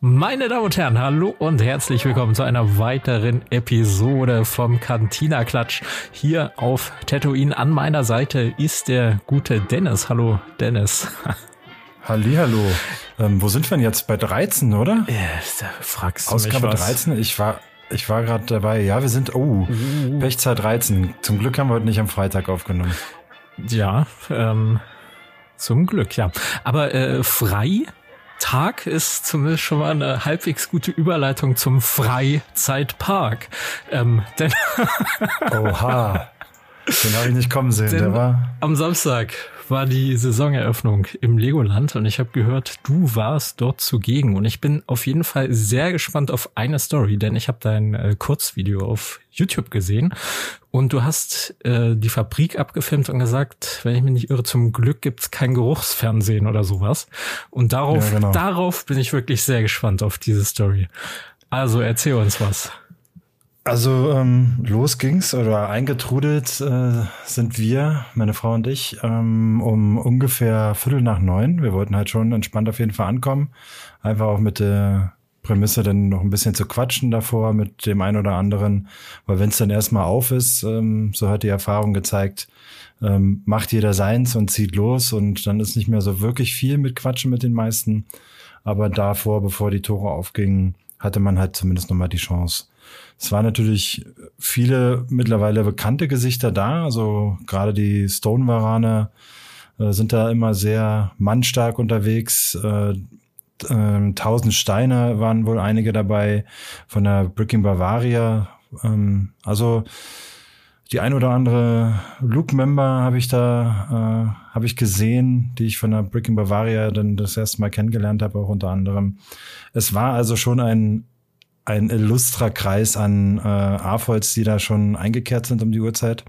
Meine Damen und Herren, hallo und herzlich willkommen zu einer weiteren Episode vom Cantina Klatsch hier auf Tatooine. An meiner Seite ist der gute Dennis. Hallo Dennis. Hallihallo. Ähm, wo sind wir denn jetzt? Bei 13, oder? Ja, da fragst du Ausgabe mich was. 13. Ich war, ich war gerade dabei. Ja, wir sind, oh, Uh. Pechzeit 13. Zum Glück haben wir heute nicht am Freitag aufgenommen. Ja, ähm, zum Glück, ja. Aber äh, Freitag ist zumindest schon mal eine halbwegs gute Überleitung zum Freizeitpark. Ähm, denn Oha. Den habe ich nicht kommen sehen. Der war, Am Samstag war die Saisoneröffnung im Legoland und ich habe gehört, du warst dort zugegen und ich bin auf jeden Fall sehr gespannt auf eine Story, denn ich habe dein äh, Kurzvideo auf YouTube gesehen und du hast äh, die Fabrik abgefilmt und gesagt, wenn ich mich nicht irre, zum Glück gibt's kein Geruchsfernsehen oder sowas. Und darauf, Ja, genau. darauf bin ich wirklich sehr gespannt auf diese Story. Also erzähl uns was. Also ähm, los ging's oder eingetrudelt äh, sind wir, meine Frau und ich, ähm, um ungefähr Viertel nach neun. Wir wollten halt schon entspannt auf jeden Fall ankommen. Einfach auch mit der Prämisse dann noch ein bisschen zu quatschen davor mit dem einen oder anderen. Weil wenn es dann erstmal auf ist, ähm, so hat die Erfahrung gezeigt, ähm, macht jeder seins und zieht los und dann ist nicht mehr so wirklich viel mit Quatschen mit den meisten. Aber davor, bevor die Tore aufgingen, hatte man halt zumindest nochmal die Chance. Es waren natürlich viele mittlerweile bekannte Gesichter da, also gerade die Stone-Varaner äh, sind da immer sehr mannstark unterwegs. Äh, ähm, Tausend Steine waren wohl einige dabei von der Bricking Bavaria. Ähm, also die ein oder andere Luke-Member habe ich da äh, habe ich gesehen, die ich von der Bricking Bavaria dann das erste Mal kennengelernt habe, auch unter anderem. Es war also schon ein ein illustrer Kreis an äh, AFOLs, die da schon eingekehrt sind um die Uhrzeit.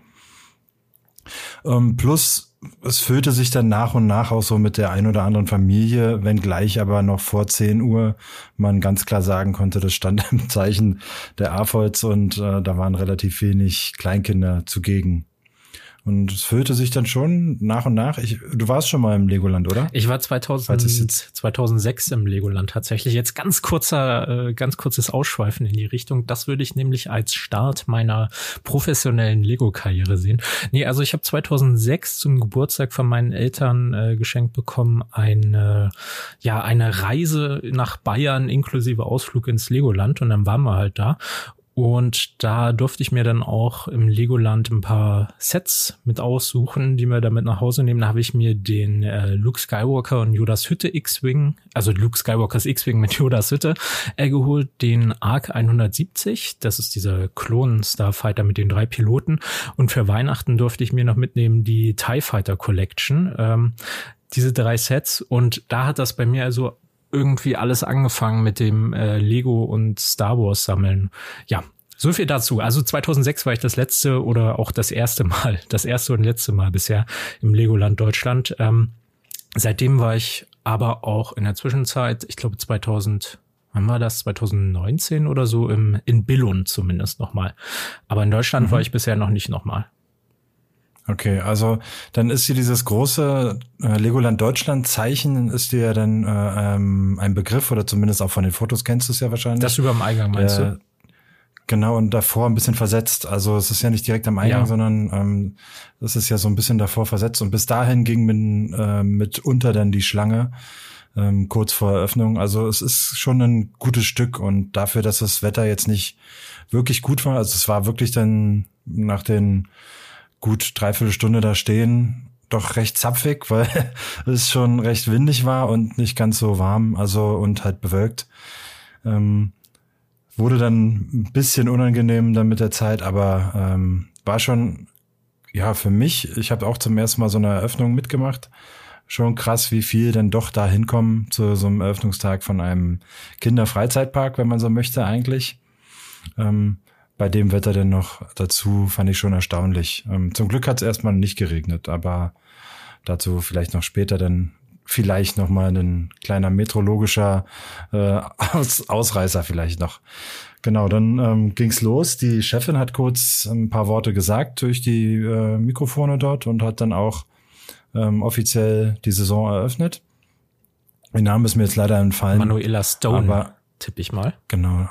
Ähm, plus, es füllte sich dann nach und nach auch so mit der ein oder anderen Familie, wenngleich aber noch vor 10 Uhr man ganz klar sagen konnte, das stand im Zeichen der AFOLs und äh, da waren relativ wenig Kleinkinder zugegen. Und es füllte sich dann schon nach und nach. Ich, du warst schon mal im Legoland, oder? Ich war Falls es 2000, jetzt- 2006 im Legoland tatsächlich. Jetzt ganz kurzer, äh, ganz kurzes Ausschweifen in die Richtung. Das würde ich nämlich als Start meiner professionellen Lego-Karriere sehen. Nee, also ich habe 2006 zum Geburtstag von meinen Eltern äh, geschenkt bekommen eine, ja, eine Reise nach Bayern inklusive Ausflug ins Legoland und dann waren wir halt da. Und da durfte ich mir dann auch im Legoland ein paar Sets mit aussuchen, die wir damit nach Hause nehmen. Da habe ich mir den äh, Luke Skywalker und Yodas Hütte X-Wing, also Luke Skywalkers X-Wing mit Yodas Hütte, äh, geholt. Den ARC 170, das ist dieser Klon-Starfighter mit den drei Piloten. Und für Weihnachten durfte ich mir noch mitnehmen die TIE Fighter Collection. Ähm, diese drei Sets. Und da hat das bei mir also irgendwie alles angefangen mit dem äh, Lego und Star Wars sammeln. Ja, so viel dazu. Also 2006 war ich das letzte oder auch das erste Mal, das erste und letzte Mal bisher im Legoland Deutschland. Ähm, seitdem war ich aber auch in der Zwischenzeit, ich glaube 2000 Wann war das? 2019 oder so im, in Billund zumindest nochmal. Aber in Deutschland war ich bisher noch nicht nochmal. Okay, also dann ist dir dieses große äh, Legoland Deutschland Zeichen ist dir ja dann äh, ähm, ein Begriff oder zumindest auch von den Fotos kennst du es ja wahrscheinlich. Das über dem Eingang meinst Äh, du? Genau, und davor ein bisschen versetzt. Also es ist ja nicht direkt am Eingang, Ja. sondern ähm, es ist ja so ein bisschen davor versetzt. Und bis dahin ging mit, äh, mitunter dann die Schlange ähm, kurz vor Eröffnung. Also es ist schon ein gutes Stück. Und dafür, dass das Wetter jetzt nicht wirklich gut war, also es war wirklich dann nach den gut dreiviertel Stunde da stehen, doch recht zapfig, weil es schon recht windig war und nicht ganz so warm, also und halt bewölkt. Ähm, wurde dann ein bisschen unangenehm dann mit der Zeit, aber ähm, war schon, ja, für mich, ich habe auch zum ersten Mal so eine Eröffnung mitgemacht. Schon krass, wie viel denn doch da hinkommen zu so einem Eröffnungstag von einem Kinderfreizeitpark, wenn man so möchte eigentlich. Ähm, bei dem Wetter denn noch dazu fand ich schon erstaunlich. Ähm, zum Glück hat es erstmal nicht geregnet, aber dazu vielleicht noch später dann vielleicht noch mal ein kleiner meteorologischer äh, Aus Ausreißer vielleicht noch. Genau, dann ähm, ging's los. Die Chefin hat kurz ein paar Worte gesagt durch die äh, Mikrofone dort und hat dann auch ähm, offiziell die Saison eröffnet. Der Name ist mir jetzt leider entfallen. Manuela Stone. Tippe ich mal. Genau.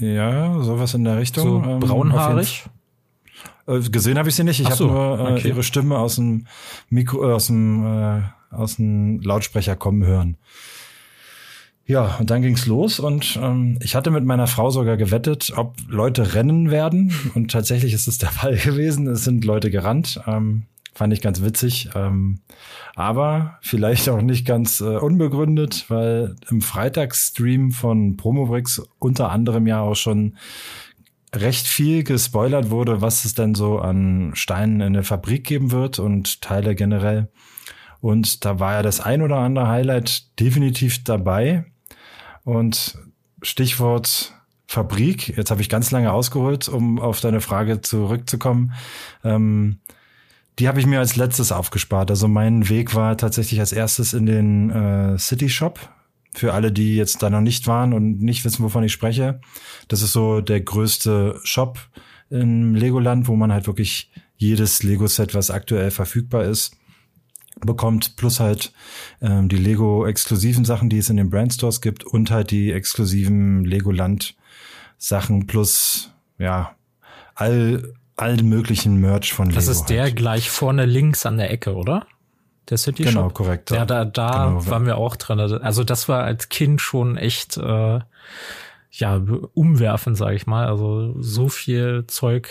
Ja, sowas in der Richtung. So ähm, braunhaarig. Äh, gesehen habe ich sie nicht. Ich so, habe nur äh, okay. ihre Stimme aus dem Mikro, äh, aus dem äh, aus dem Lautsprecher kommen hören. Ja, und dann ging's los und ähm, ich hatte mit meiner Frau sogar gewettet, ob Leute rennen werden. Und tatsächlich ist es der Fall gewesen. Es sind Leute gerannt. Ähm, fand ich ganz witzig. Ähm, aber vielleicht auch nicht ganz äh, unbegründet, weil im Freitagsstream von Promobrix unter anderem ja auch schon recht viel gespoilert wurde, was es denn so an Steinen in der Fabrik geben wird und Teile generell. Und da war ja das ein oder andere Highlight definitiv dabei. Und Stichwort Fabrik, jetzt habe ich ganz lange ausgeholt, um auf deine Frage zurückzukommen. Ähm, die habe ich mir als letztes aufgespart. Also mein Weg war tatsächlich als erstes in den äh, City Shop. Für alle, die jetzt da noch nicht waren und nicht wissen, wovon ich spreche. Das ist so der größte Shop im Legoland, wo man halt wirklich jedes Lego-Set, was aktuell verfügbar ist, bekommt, plus halt ähm, die Lego-exklusiven Sachen, die es in den Brandstores gibt und halt die exklusiven Legoland-Sachen plus, ja, all, all möglichen Merch von Das Lego. ist der halt. gleich vorne links an der Ecke, oder? Der City Genau, Shop. korrekt. Ja, da, da Genau. waren wir auch dran. Also das war als Kind schon echt äh, ja umwerfend, sage ich mal. Also so viel Zeug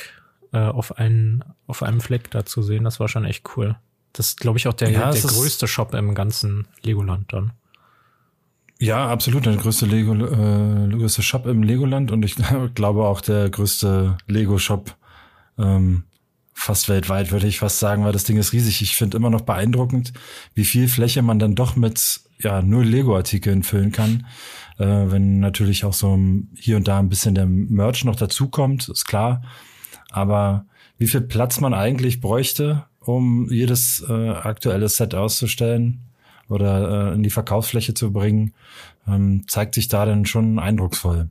äh, auf einen auf einem Fleck da zu sehen, das war schon echt cool. Das ist, glaube ich, auch der, Ja, der größte Shop im ganzen Legoland dann. Ja, absolut. Der größte Lego, äh, größte Shop im Legoland und ich glaube auch der größte Lego-Shop ähm, fast weltweit, würde ich fast sagen, weil das Ding ist riesig. Ich finde immer noch beeindruckend, wie viel Fläche man dann doch mit ja nur Lego-Artikeln füllen kann. Äh, wenn natürlich auch so hier und da ein bisschen der Merch noch dazukommt, ist klar. Aber wie viel Platz man eigentlich bräuchte, um jedes äh, aktuelle Set auszustellen oder äh, in die Verkaufsfläche zu bringen, ähm, zeigt sich da dann schon eindrucksvoll.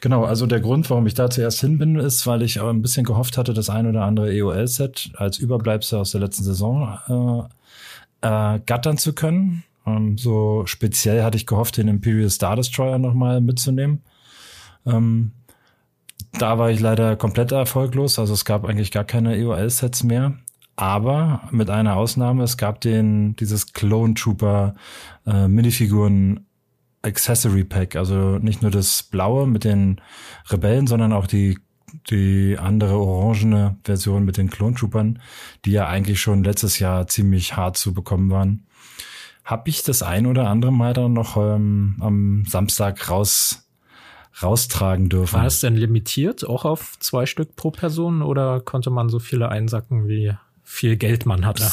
Genau, also der Grund, warum ich da zuerst hin bin, ist, weil ich ein bisschen gehofft hatte, das ein oder andere EOL-Set als Überbleibsel aus der letzten Saison äh, äh, gattern zu können. Ähm, so speziell hatte ich gehofft, den Imperial Star Destroyer nochmal mitzunehmen. Ähm, da war ich leider komplett erfolglos, also es gab eigentlich gar keine EOL-Sets mehr. Aber mit einer Ausnahme, es gab den, dieses Clone Trooper äh, Minifiguren Accessory Pack, also nicht nur das blaue mit den Rebellen, sondern auch die die andere orangene Version mit den Clone Troopern, die ja eigentlich schon letztes Jahr ziemlich hart zu bekommen waren. Hab ich das ein oder andere Mal dann noch ähm, am Samstag raus raustragen dürfen. War es denn limitiert, auch auf zwei Stück pro Person oder konnte man so viele einsacken, wie viel Geld man hatte?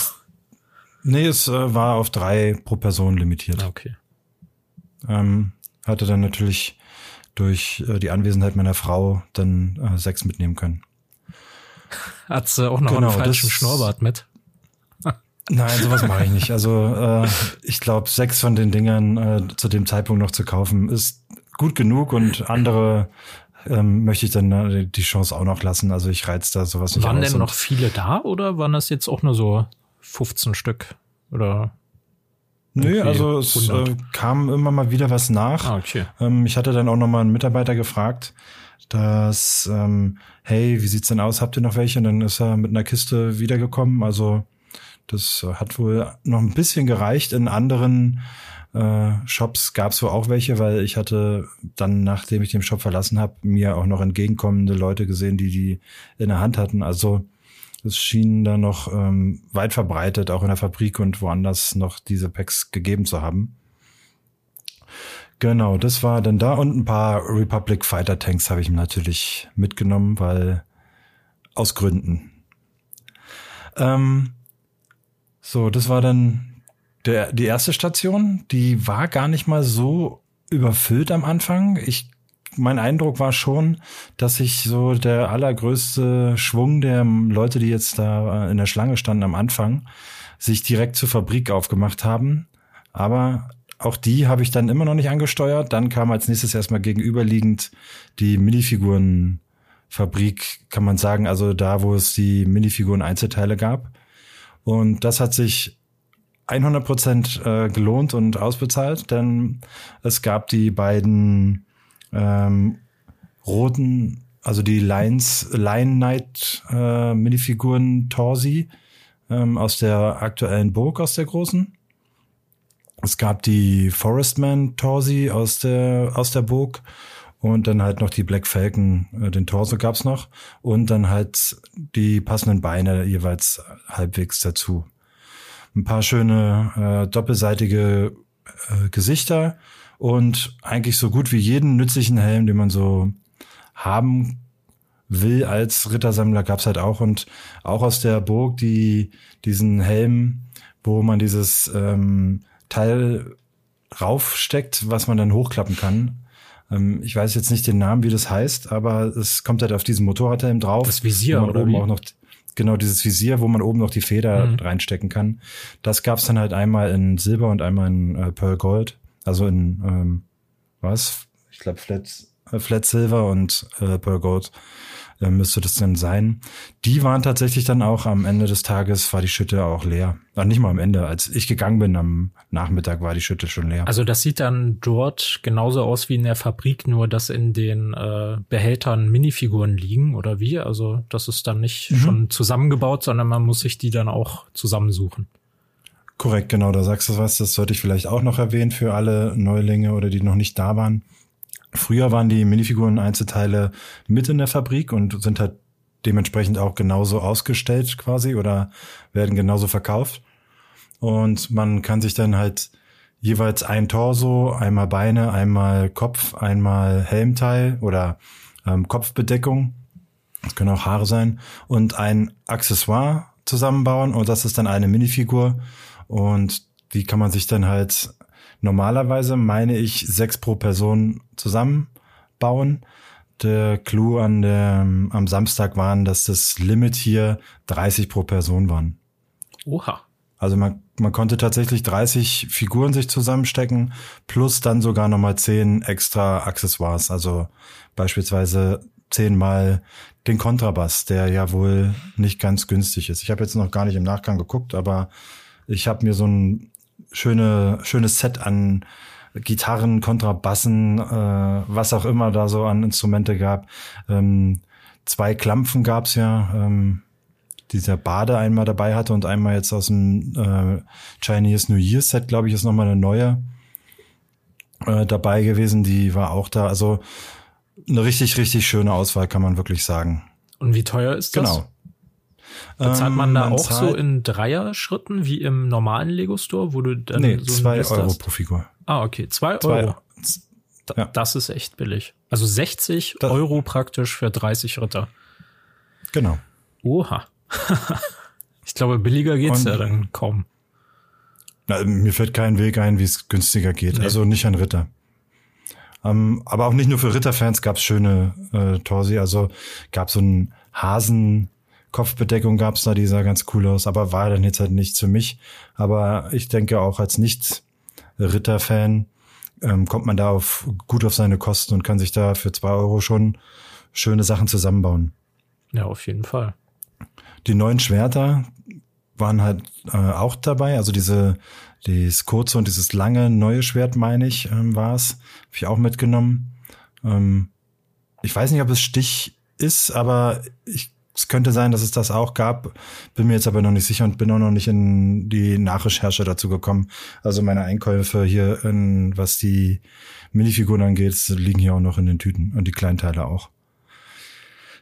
Nee, es äh, war auf drei pro Person limitiert. Ah, Okay. Ähm, hatte dann natürlich durch äh, die Anwesenheit meiner Frau dann äh, sechs mitnehmen können. Hat sie auch noch Genau, einen falschen Schnurrbart mit? Nein, sowas mache ich nicht. Also äh, ich glaube, sechs von den Dingern äh, zu dem Zeitpunkt noch zu kaufen, ist gut genug und andere ähm, möchte ich dann äh, die Chance auch noch lassen. Also ich reiz da sowas nicht Waren denn noch viele da oder waren das jetzt auch nur so 15 Stück? Oder? Nö, also es 100? äh, kam immer mal wieder was nach. Ah, okay. Ähm, ich hatte dann auch noch mal einen Mitarbeiter gefragt, dass, ähm, hey, wie sieht's denn aus? Habt ihr noch welche? Und dann ist er mit einer Kiste wiedergekommen. Also das hat wohl noch ein bisschen gereicht. In anderen äh, Shops gab's wohl auch welche, weil ich hatte dann, nachdem ich den Shop verlassen habe, mir auch noch entgegenkommende Leute gesehen, die die in der Hand hatten. Also es schien da noch ähm, weit verbreitet, auch in der Fabrik und woanders noch diese Packs gegeben zu haben. Genau, das war dann da und ein paar Republic Fighter Tanks habe ich natürlich mitgenommen, weil aus Gründen. Ähm, so, das war dann der, die erste Station. Die war gar nicht mal so überfüllt am Anfang. Ich, mein Eindruck war schon, dass sich so der allergrößte Schwung der Leute, die jetzt da äh, in der Schlange standen am Anfang, sich direkt zur Fabrik aufgemacht haben. Aber auch die habe ich dann immer noch nicht angesteuert. Dann kam als nächstes erstmal gegenüberliegend die Minifigurenfabrik, kann man sagen, also da, wo es die Minifiguren-Einzelteile gab. Und das hat sich 100 Prozent äh, gelohnt und ausbezahlt, denn es gab die beiden ähm, roten, also die Lions, Lion Knight äh, Minifiguren Torsi ähm, aus der aktuellen Burg, aus der großen. Es gab die Forestman Torsi aus der, aus der Burg und dann halt noch die Black Falcon, äh, den Torso gab's noch und dann halt die passenden Beine jeweils halbwegs dazu. Ein paar schöne äh, doppelseitige äh, Gesichter und eigentlich so gut wie jeden nützlichen Helm, den man so haben will als Rittersammler gab's halt auch und auch aus der Burg die diesen Helm, wo man dieses ähm, Teil raufsteckt, was man dann hochklappen kann. Ähm, ich weiß jetzt nicht den Namen, wie das heißt, aber es kommt halt auf diesen Motorradhelm drauf. Das Visier oder oben wie? auch noch genau dieses Visier, wo man oben noch die Feder mhm. reinstecken kann. Das gab's dann halt einmal in Silber und einmal in äh, Pearl Gold, also in ähm, was? Ich glaube Flat äh, Flat Silver und äh, Pearl Gold äh, müsste das denn sein. Die waren tatsächlich dann auch am Ende des Tages, war die Schütte auch leer. Ach, nicht mal am Ende. Als ich gegangen bin am Nachmittag, war die Schütte schon leer. Also das sieht dann dort genauso aus wie in der Fabrik, nur dass in den äh, Behältern Minifiguren liegen oder wie? Also das ist dann nicht mhm. schon zusammengebaut, sondern man muss sich die dann auch zusammensuchen. Korrekt, genau, da sagst du was. Das sollte ich vielleicht auch noch erwähnen für alle Neulinge oder die noch nicht da waren. Früher waren die Minifiguren Einzelteile mit in der Fabrik und sind halt dementsprechend auch genauso ausgestellt quasi oder werden genauso verkauft. Und man kann sich dann halt jeweils ein Torso, einmal Beine, einmal Kopf, einmal Helmteil oder ähm, Kopfbedeckung, das können auch Haare sein, und ein Accessoire zusammenbauen und das ist dann eine Minifigur und die kann man sich dann halt normalerweise, meine ich, sechs pro Person zusammenbauen. Der Clou an der, am Samstag waren, dass das Limit hier 30 pro Person waren. Oha. Also man, man konnte tatsächlich 30 Figuren sich zusammenstecken, plus dann sogar nochmal 10 extra Accessoires. Also beispielsweise zehnmal den Kontrabass, der ja wohl nicht ganz günstig ist. Ich habe jetzt noch gar nicht im Nachgang geguckt, aber ich habe mir so ein schöne, schönes Set an Gitarren, Kontrabassen, äh, was auch immer da so an Instrumente gab. Ähm, zwei Klampfen gab's ja, ähm, dieser Bade einmal dabei hatte und einmal jetzt aus dem äh, Chinese New Year Set, glaube ich, ist nochmal eine neue äh, dabei gewesen. Die war auch da. Also eine richtig, richtig schöne Auswahl, kann man wirklich sagen. Und wie teuer ist das? Genau. Bezahlt man da ähm, man auch so in Dreier-Schritten wie im normalen Lego Store, wo du dann nee, so zwei Euro hast? pro Figur. Ah, okay, zwei, zwei Euro. Ja. Das ist echt billig. Also 60 das Euro praktisch für 30 Ritter. Genau. Oha. ich glaube, billiger geht's Und, ja dann kaum. Na, mir fällt kein Weg ein, wie es günstiger geht. Nee. Also nicht an Ritter. Um, ähm, aber auch nicht nur für Ritterfans gab es schöne äh, Torsi. Also gab so einen Hasen Kopfbedeckung gab's da, die sah ganz cool aus, aber war dann jetzt halt nichts für mich. Aber ich denke auch als Nicht-Ritter-Fan ähm, kommt man da auf, gut auf seine Kosten und kann sich da für zwei Euro schon schöne Sachen zusammenbauen. Ja, auf jeden Fall. Die neuen Schwerter waren halt äh, auch dabei, also diese dieses kurze und dieses lange neue Schwert, meine ich, ähm, war es. Habe ich auch mitgenommen. Ähm, ich weiß nicht, ob es Stich ist, aber ich es könnte sein, dass es das auch gab, bin mir jetzt aber noch nicht sicher und bin auch noch nicht in die Nachrecherche dazu gekommen. Also meine Einkäufe hier, in, was die Minifiguren angeht, liegen hier auch noch in den Tüten und die Kleinteile auch.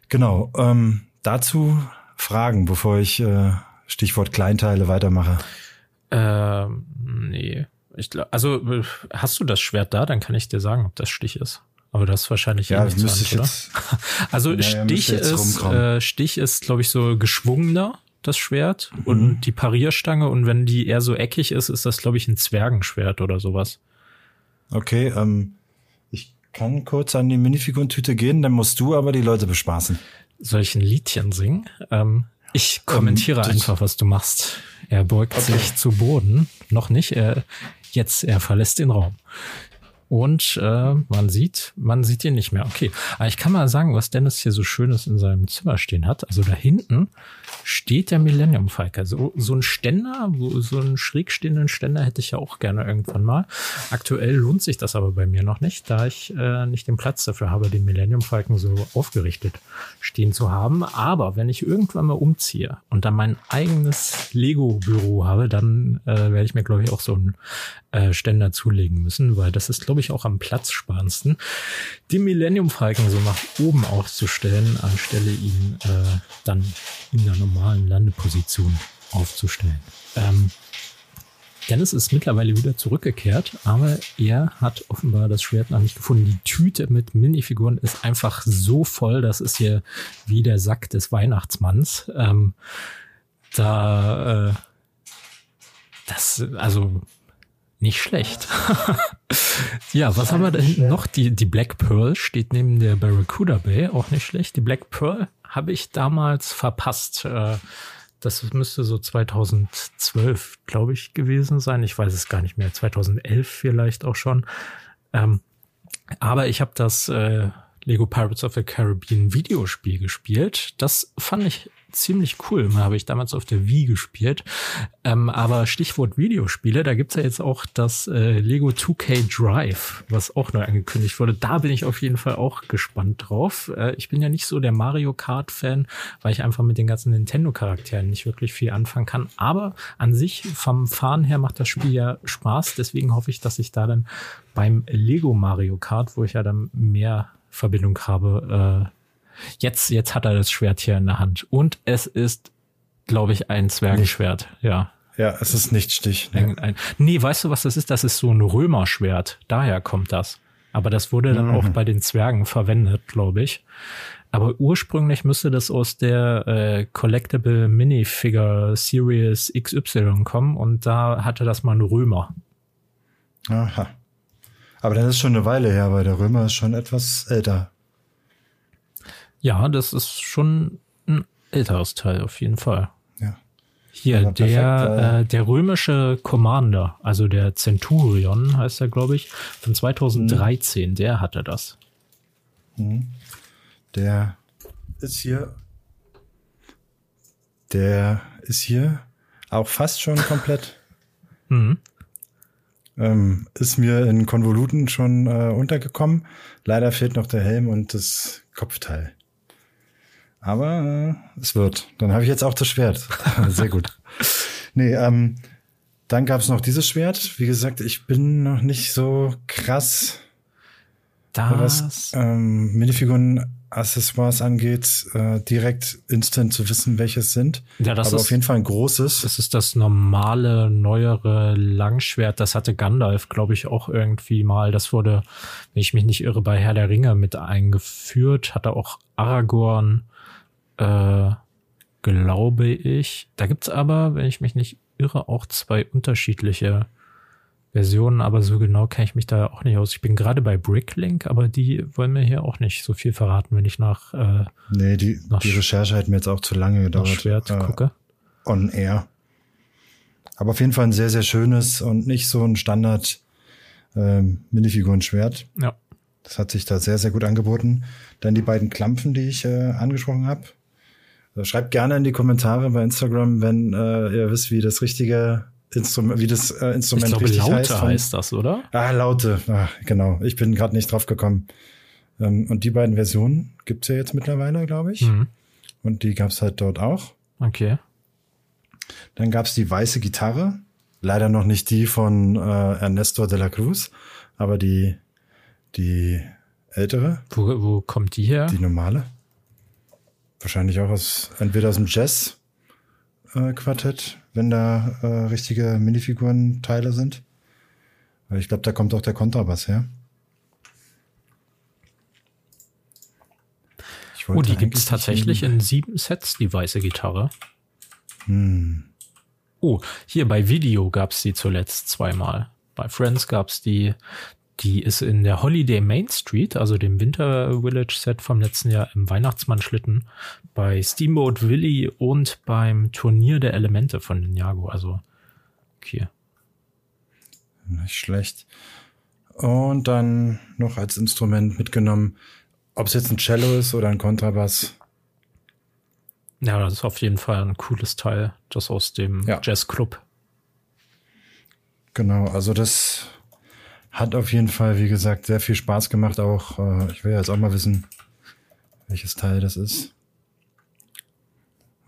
Genau. Ähm, dazu Fragen, bevor ich äh, Stichwort Kleinteile weitermache. Ähm, nee. Ich glaub, also hast du das Schwert da, dann kann ich dir sagen, ob das Stich ist. Aber das ist wahrscheinlich ja, nicht müsste ich oder? Jetzt, also ja, Stich, ist, äh, Stich ist, glaube ich, so geschwungener, das Schwert. Mhm. Und die Parierstange. Und wenn die eher so eckig ist, ist das, glaube ich, ein Zwergenschwert oder sowas. Okay, ähm, ich kann kurz an die Minifigurentüte gehen, dann musst du aber die Leute bespaßen. Soll ich ein Liedchen singen? Ähm, ich kommentiere ähm, einfach, was du machst. Er beugt okay. sich zu Boden. Noch nicht. Er, jetzt, er verlässt den Raum. Und äh, man sieht, man sieht ihn nicht mehr. Okay, aber ich kann mal sagen, was Dennis hier so Schönes in seinem Zimmer stehen hat. Also da hinten steht der Millennium Falcon. So, so ein Ständer, so einen schräg stehenden Ständer hätte ich ja auch gerne irgendwann mal. Aktuell lohnt sich das aber bei mir noch nicht, da ich äh, nicht den Platz dafür habe, den Millennium Falcon so aufgerichtet stehen zu haben. Aber wenn ich irgendwann mal umziehe und dann mein eigenes Lego-Büro habe, dann äh, werde ich mir, glaube ich, auch so einen äh, Ständer zulegen müssen, weil das ist, glaube ich, auch am platzsparendsten, den Millennium Falcon so nach oben aufzustellen, anstelle ihn äh, dann in der normalen Landeposition aufzustellen. Ähm, Dennis ist mittlerweile wieder zurückgekehrt, aber er hat offenbar das Schwert noch nicht gefunden. Die Tüte mit Minifiguren ist einfach so voll, das ist hier wie der Sack des Weihnachtsmanns. Ähm, da, äh, das, also nicht schlecht. ja, was haben wir da hinten noch? Die, die Black Pearl steht neben der Barracuda Bay, auch nicht schlecht. Die Black Pearl habe ich damals verpasst. Äh, das müsste so 2012, glaube ich, gewesen sein. Ich weiß es gar nicht mehr. 2011 vielleicht auch schon. Ähm, aber ich habe das äh, Lego Pirates of the Caribbean Videospiel gespielt. Das fand ich ziemlich cool. Habe ich damals auf der Wii gespielt. Ähm, aber Stichwort Videospiele, da gibt's ja jetzt auch das äh, Lego 2K Drive, was auch neu angekündigt wurde. Da bin ich auf jeden Fall auch gespannt drauf. Äh, ich bin ja nicht so der Mario Kart-Fan, weil ich einfach mit den ganzen Nintendo-Charakteren nicht wirklich viel anfangen kann. Aber an sich, vom Fahren her, macht das Spiel ja Spaß. Deswegen hoffe ich, dass ich da dann beim Lego Mario Kart, wo ich ja dann mehr Verbindung habe, äh, Jetzt, jetzt hat er das Schwert hier in der Hand. Und es ist, glaube ich, ein Zwergenschwert. Ja. Ja, es ist nicht Stich. Ne? Ein, ein, nee, weißt du, was das ist? Das ist so ein Römerschwert. Daher kommt das. Aber das wurde dann mhm. auch bei den Zwergen verwendet, glaube ich. Aber ursprünglich müsste das aus der äh, Collectible Minifigure Series XY kommen und da hatte das mal ein Römer. Aha. Aber das ist schon eine Weile her, weil der Römer ist schon etwas älter. Ja, das ist schon ein älteres Teil auf jeden Fall. Ja. Hier, der, perfekt, äh, der römische Commander, also der Centurion heißt er, glaube ich, von 2013, mhm. der hatte das. Mhm. Der ist hier. Der ist hier auch fast schon komplett. Mhm. Ähm, ist mir in Konvoluten schon äh, untergekommen. Leider fehlt noch der Helm und das Kopfteil. Aber äh, es wird. Dann habe ich jetzt auch das Schwert. Sehr gut. Nee, ähm, dann gab es noch dieses Schwert. Wie gesagt, ich bin noch nicht so krass, das was ähm, Minifiguren Accessoires angeht, äh, direkt instant zu wissen, welches sind. Ja, das Aber ist auf jeden Fall ein großes. Das ist das normale, neuere Langschwert. Das hatte Gandalf, glaube ich, auch irgendwie mal. Das wurde, wenn ich mich nicht irre, bei Herr der Ringe mit eingeführt. Hatte auch Aragorn äh, glaube ich. Da gibt's aber, wenn ich mich nicht irre, auch zwei unterschiedliche Versionen, aber so genau kenne ich mich da auch nicht aus. Ich bin gerade bei Bricklink, aber die wollen mir hier auch nicht so viel verraten, wenn ich nach äh, Nee, die, nach die Recherche hat mir jetzt auch zu lange gedauert. Schwert äh, gucke. On air. Aber auf jeden Fall ein sehr, sehr schönes und nicht so ein Standard ähm, Minifiguren-Schwert. Ja. Das hat sich da sehr, sehr gut angeboten. Dann die beiden Klampfen, die ich äh, angesprochen habe. Also schreibt gerne in die Kommentare bei Instagram, wenn äh, ihr wisst, wie das richtige Instrument, wie das äh, Instrument ich glaube, richtig Laute heißt. Von, heißt das, oder? Ah, Laute. Ah, genau. Ich bin gerade nicht drauf gekommen. Ähm, und die beiden Versionen gibt's ja jetzt mittlerweile, glaube ich. Mhm. Und die gab's halt dort auch. Okay. Dann gab's die weiße Gitarre. Leider noch nicht die von äh, Ernesto de la Cruz, aber die, die ältere. Wo, wo kommt die her? Die normale. Wahrscheinlich auch aus, entweder aus dem Jazz-Quartett, äh, wenn da äh, richtige Minifiguren-Teile sind. Weil ich glaube, da kommt auch der Kontrabass her. Oh, die gibt es tatsächlich in sieben Sets, die weiße Gitarre. Hm. Oh, hier bei Video gab es die zuletzt zweimal. Bei Friends gab es die die ist in der Holiday Main Street, also dem Winter Village Set vom letzten Jahr im Weihnachtsmann-Schlitten, bei Steamboat Willy und beim Turnier der Elemente von Ninjago. Also hier. Nicht schlecht. Und dann noch als Instrument mitgenommen, ob es jetzt ein Cello ist oder ein Kontrabass. Ja, das ist auf jeden Fall ein cooles Teil, das aus dem ja. Jazzclub. Genau, also das hat auf jeden Fall, wie gesagt, sehr viel Spaß gemacht. Auch, äh, ich will jetzt auch mal wissen, welches Teil das ist.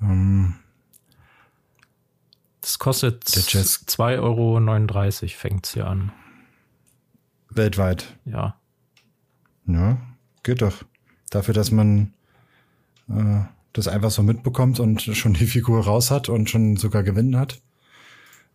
Ähm, das kostet 2,39 Euro, fängt's hier an. Weltweit. Ja. Ja, geht doch. Dafür, dass man äh, das einfach so mitbekommt und schon die Figur raus hat und schon sogar gewinnen hat.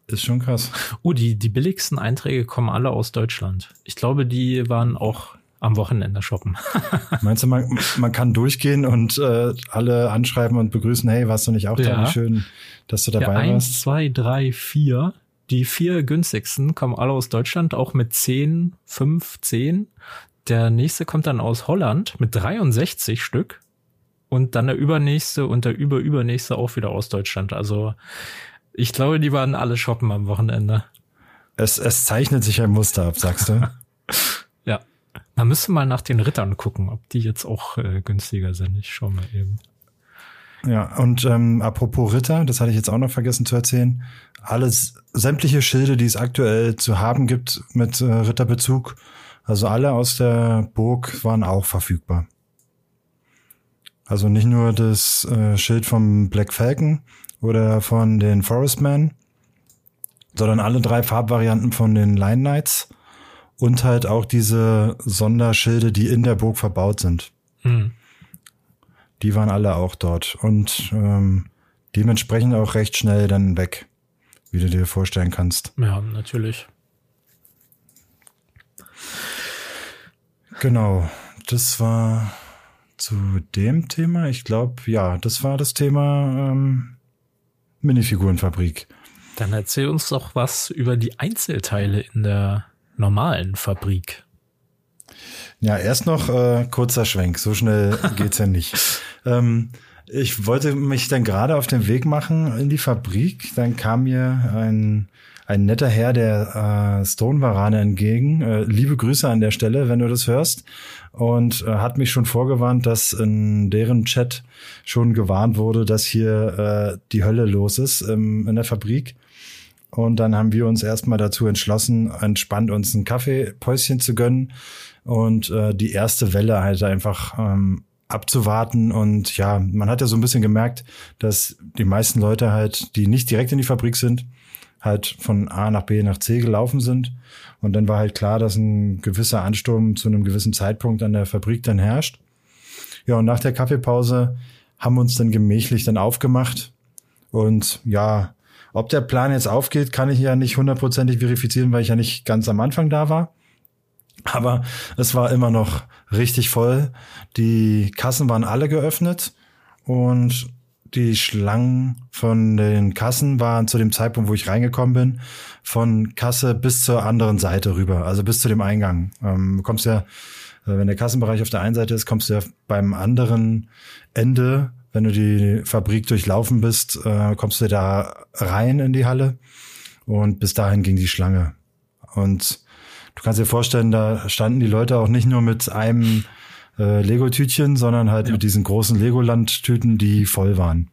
Ist schon krass. Oh, die, die billigsten Einträge kommen alle aus Deutschland. Ich glaube, die waren auch am Wochenende shoppen. Meinst du, man, man kann durchgehen und äh, alle anschreiben und begrüßen, hey, warst du nicht auch ja. da? Wie schön, dass du dabei ja, eins, warst. Eins, zwei, drei, vier. Die vier günstigsten kommen alle aus Deutschland, auch mit zehn, fünf, zehn. Der nächste kommt dann aus Holland mit 63 Stück. Und dann der übernächste und der überübernächste auch wieder aus Deutschland. Also ich glaube, die waren alle shoppen am Wochenende. Es, es zeichnet sich ein Muster ab, sagst du? ja. Man müsste mal nach den Rittern gucken, ob die jetzt auch äh, günstiger sind. Ich schau mal eben. Ja, und ähm, apropos Ritter, das hatte ich jetzt auch noch vergessen zu erzählen. Alles, sämtliche Schilde, die es aktuell zu haben gibt mit äh, Ritterbezug, also alle aus der Burg waren auch verfügbar. Also nicht nur das äh, Schild vom Black Falcon, oder von den Forestmen, sondern alle drei Farbvarianten von den Line Knights und halt auch diese Sonderschilde, die in der Burg verbaut sind. Hm. Die waren alle auch dort und ähm, dementsprechend auch recht schnell dann weg, wie du dir vorstellen kannst. Ja, natürlich. Genau, das war zu dem Thema. Ich glaube, ja, das war das Thema ähm, Minifigurenfabrik. Dann erzähl uns doch was über die Einzelteile in der normalen Fabrik. Ja, erst noch äh, kurzer Schwenk. So schnell geht's ja nicht. Ähm, ich wollte mich dann gerade auf den Weg machen in die Fabrik. Dann kam mir ein ein netter Herr der äh, Stone Varane entgegen. Äh, liebe Grüße an der Stelle, wenn du das hörst. Und äh, hat mich schon vorgewarnt, dass in deren Chat schon gewarnt wurde, dass hier äh, die Hölle los ist ähm, in der Fabrik. Und dann haben wir uns erstmal dazu entschlossen, entspannt uns ein Kaffeepäuschen zu gönnen und äh, die erste Welle halt einfach ähm, abzuwarten. Und ja, man hat ja so ein bisschen gemerkt, dass die meisten Leute halt, die nicht direkt in die Fabrik sind, halt von A nach B nach C gelaufen sind. Und dann war halt klar, dass ein gewisser Ansturm zu einem gewissen Zeitpunkt an der Fabrik dann herrscht. Ja, und nach der Kaffeepause haben wir uns dann gemächlich dann aufgemacht. Und ja, ob der Plan jetzt aufgeht, kann ich ja nicht hundertprozentig verifizieren, weil ich ja nicht ganz am Anfang da war. Aber es war immer noch richtig voll. Die Kassen waren alle geöffnet und die Schlangen von den Kassen waren zu dem Zeitpunkt, wo ich reingekommen bin, von Kasse bis zur anderen Seite rüber, also bis zu dem Eingang. Ähm, du kommst ja, äh, wenn der Kassenbereich auf der einen Seite ist, kommst du ja beim anderen Ende, wenn du die Fabrik durchlaufen bist, äh, kommst du da rein in die Halle und bis dahin ging die Schlange. Und du kannst dir vorstellen, da standen die Leute auch nicht nur mit einem äh, Lego-Tütchen, sondern halt ja. mit diesen großen Legoland-Tüten, die voll waren.